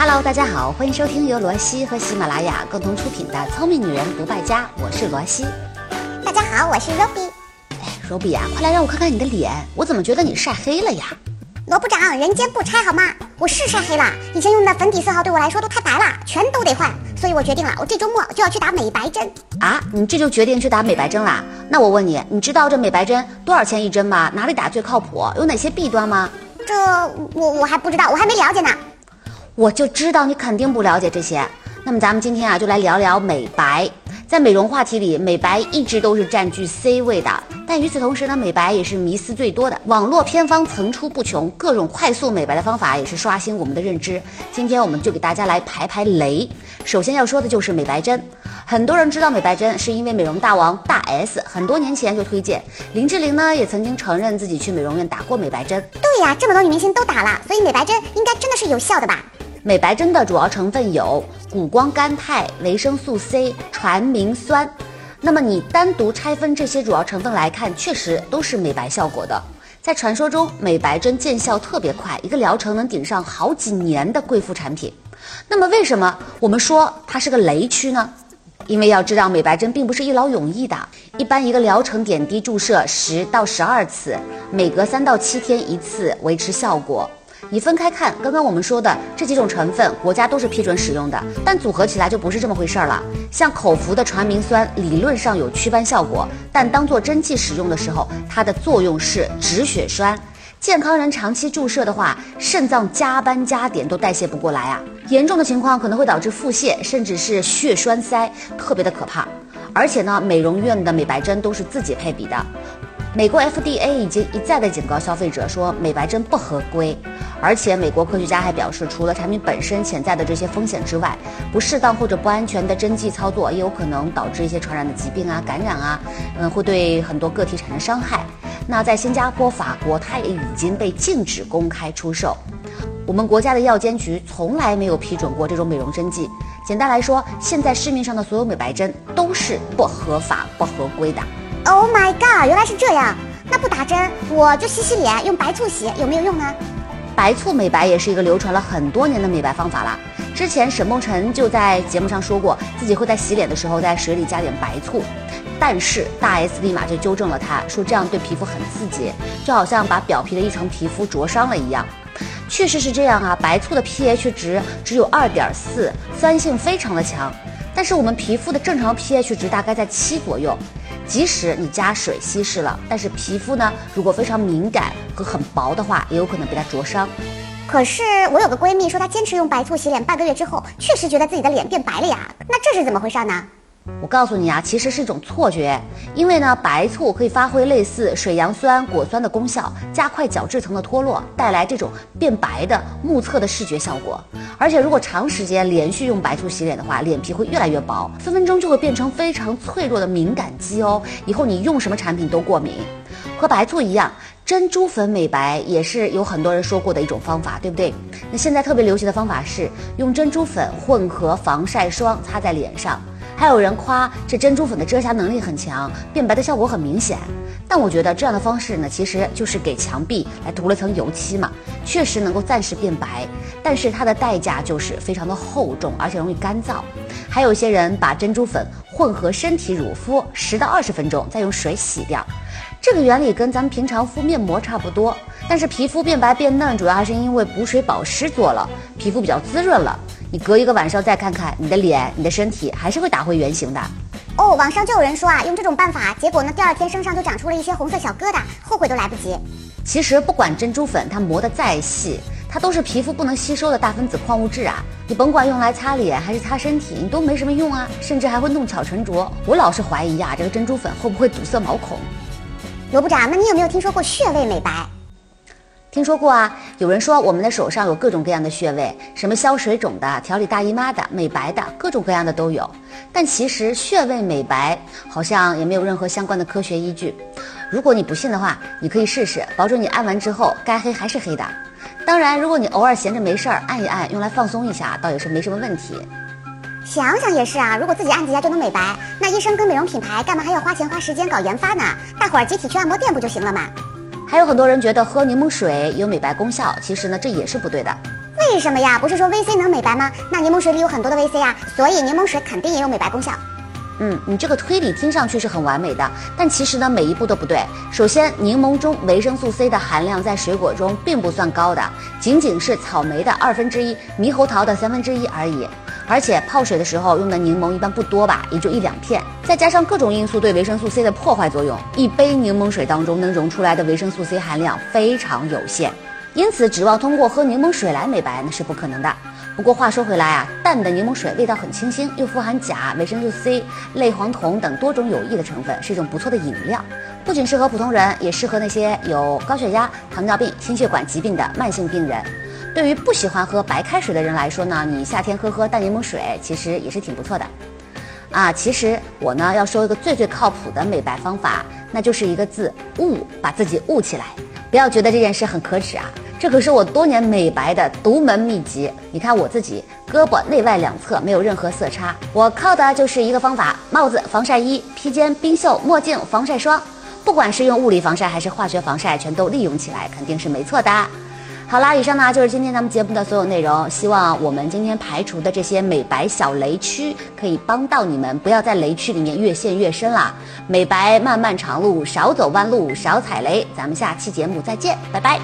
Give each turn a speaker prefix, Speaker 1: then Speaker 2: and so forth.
Speaker 1: Hello，大家好，欢迎收听由罗西和喜马拉雅共同出品的《聪明女人不败家》，我是罗西。
Speaker 2: 大家好，我是 Robbie。
Speaker 1: 哎，Robbie 呀，快来让我看看你的脸，我怎么觉得你晒黑了呀？
Speaker 2: 罗部长，人间不拆好吗？我是晒黑了，以前用的粉底色号对我来说都太白了，全都得换。所以我决定了，我这周末就要去打美白针
Speaker 1: 啊！你这就决定去打美白针啦？那我问你，你知道这美白针多少钱一针吗？哪里打最靠谱？有哪些弊端吗？
Speaker 2: 这我我还不知道，我还没了解呢。
Speaker 1: 我就知道你肯定不了解这些。那么咱们今天啊，就来聊聊美白。在美容话题里，美白一直都是占据 C 位的。但与此同时呢，美白也是迷思最多的，网络偏方层出不穷，各种快速美白的方法也是刷新我们的认知。今天我们就给大家来排排雷。首先要说的就是美白针。很多人知道美白针，是因为美容大王大 S 很多年前就推荐。林志玲呢，也曾经承认自己去美容院打过美白针。
Speaker 2: 对呀，这么多女明星都打了，所以美白针应该真的是有效的吧？
Speaker 1: 美白针的主要成分有谷胱甘肽、维生素 C、传明酸。那么你单独拆分这些主要成分来看，确实都是美白效果的。在传说中，美白针见效特别快，一个疗程能顶上好几年的贵妇产品。那么为什么我们说它是个雷区呢？因为要知道，美白针并不是一劳永逸的，一般一个疗程点滴注射十到十二次，每隔三到七天一次，维持效果。你分开看，刚刚我们说的这几种成分，国家都是批准使用的，但组合起来就不是这么回事儿了。像口服的传明酸，理论上有祛斑效果，但当做针剂使用的时候，它的作用是止血栓。健康人长期注射的话，肾脏加班加点都代谢不过来啊，严重的情况可能会导致腹泻，甚至是血栓塞，特别的可怕。而且呢，美容院的美白针都是自己配比的。美国 FDA 已经一再的警告消费者说美白针不合规，而且美国科学家还表示，除了产品本身潜在的这些风险之外，不适当或者不安全的针剂操作也有可能导致一些传染的疾病啊、感染啊，嗯，会对很多个体产生伤害。那在新加坡、法国，它也已经被禁止公开出售。我们国家的药监局从来没有批准过这种美容针剂。简单来说，现在市面上的所有美白针都是不合法、不合规的。
Speaker 2: Oh my god！原来是这样。那不打针，我就洗洗脸，用白醋洗，有没有用呢？
Speaker 1: 白醋美白也是一个流传了很多年的美白方法啦。之前沈梦辰就在节目上说过，自己会在洗脸的时候在水里加点白醋。但是大 S 立马就纠正了他，说这样对皮肤很刺激，就好像把表皮的一层皮肤灼伤了一样。确实是这样啊，白醋的 pH 值只有二点四，酸性非常的强。但是我们皮肤的正常 pH 值大概在七左右。即使你加水稀释了，但是皮肤呢，如果非常敏感和很薄的话，也有可能被它灼伤。
Speaker 2: 可是我有个闺蜜说，她坚持用白醋洗脸半个月之后，确实觉得自己的脸变白了呀。那这是怎么回事呢？
Speaker 1: 我告诉你啊，其实是一种错觉，因为呢，白醋可以发挥类似水杨酸、果酸的功效，加快角质层的脱落，带来这种变白的目测的视觉效果。而且如果长时间连续用白醋洗脸的话，脸皮会越来越薄，分分钟就会变成非常脆弱的敏感肌哦。以后你用什么产品都过敏。和白醋一样，珍珠粉美白也是有很多人说过的一种方法，对不对？那现在特别流行的方法是用珍珠粉混合防晒霜擦在脸上。还有人夸这珍珠粉的遮瑕能力很强，变白的效果很明显。但我觉得这样的方式呢，其实就是给墙壁来涂了层油漆嘛，确实能够暂时变白，但是它的代价就是非常的厚重，而且容易干燥。还有些人把珍珠粉混合身体乳敷十到二十分钟，再用水洗掉。这个原理跟咱们平常敷面膜差不多，但是皮肤变白变嫩，主要还是因为补水保湿做了，皮肤比较滋润了。你隔一个晚上再看看，你的脸、你的身体还是会打回原形的。
Speaker 2: 哦，网上就有人说啊，用这种办法，结果呢，第二天身上就长出了一些红色小疙瘩，后悔都来不及。
Speaker 1: 其实不管珍珠粉它磨得再细，它都是皮肤不能吸收的大分子矿物质啊。你甭管用来擦脸还是擦身体，你都没什么用啊，甚至还会弄巧成拙。我老是怀疑啊，这个珍珠粉会不会堵塞毛孔？
Speaker 2: 罗部长，那你有没有听说过穴位美白？
Speaker 1: 听说过啊，有人说我们的手上有各种各样的穴位，什么消水肿的、调理大姨妈的、美白的，各种各样的都有。但其实穴位美白好像也没有任何相关的科学依据。如果你不信的话，你可以试试，保准你按完之后该黑还是黑的。当然，如果你偶尔闲着没事儿按一按，用来放松一下，倒也是没什么问题。
Speaker 2: 想想也是啊，如果自己按几下就能美白，那医生跟美容品牌干嘛还要花钱花时间搞研发呢？大伙儿集体去按摩店不就行了吗？
Speaker 1: 还有很多人觉得喝柠檬水有美白功效，其实呢这也是不对的。
Speaker 2: 为什么呀？不是说 VC 能美白吗？那柠檬水里有很多的 VC 啊，所以柠檬水肯定也有美白功效。
Speaker 1: 嗯，你这个推理听上去是很完美的，但其实呢，每一步都不对。首先，柠檬中维生素 C 的含量在水果中并不算高的，仅仅是草莓的二分之一，猕猴桃的三分之一而已。而且泡水的时候用的柠檬一般不多吧，也就一两片。再加上各种因素对维生素 C 的破坏作用，一杯柠檬水当中能溶出来的维生素 C 含量非常有限，因此指望通过喝柠檬水来美白那是不可能的。不过话说回来啊，淡的柠檬水味道很清新，又富含钾、维生素 C、类黄酮等多种有益的成分，是一种不错的饮料。不仅适合普通人，也适合那些有高血压、糖尿病、心血管疾病的慢性病人。对于不喜欢喝白开水的人来说呢，你夏天喝喝淡柠檬水，其实也是挺不错的。啊，其实我呢要说一个最最靠谱的美白方法，那就是一个字雾，把自己雾起来。不要觉得这件事很可耻啊。这可是我多年美白的独门秘籍。你看我自己胳膊内外两侧没有任何色差，我靠的就是一个方法：帽子、防晒衣、披肩、冰袖、墨镜、防晒霜。不管是用物理防晒还是化学防晒，全都利用起来，肯定是没错的。好啦，以上呢就是今天咱们节目的所有内容。希望我们今天排除的这些美白小雷区可以帮到你们，不要在雷区里面越陷越深啦。美白漫漫长路，少走弯路，少踩雷。咱们下期节目再见，拜拜。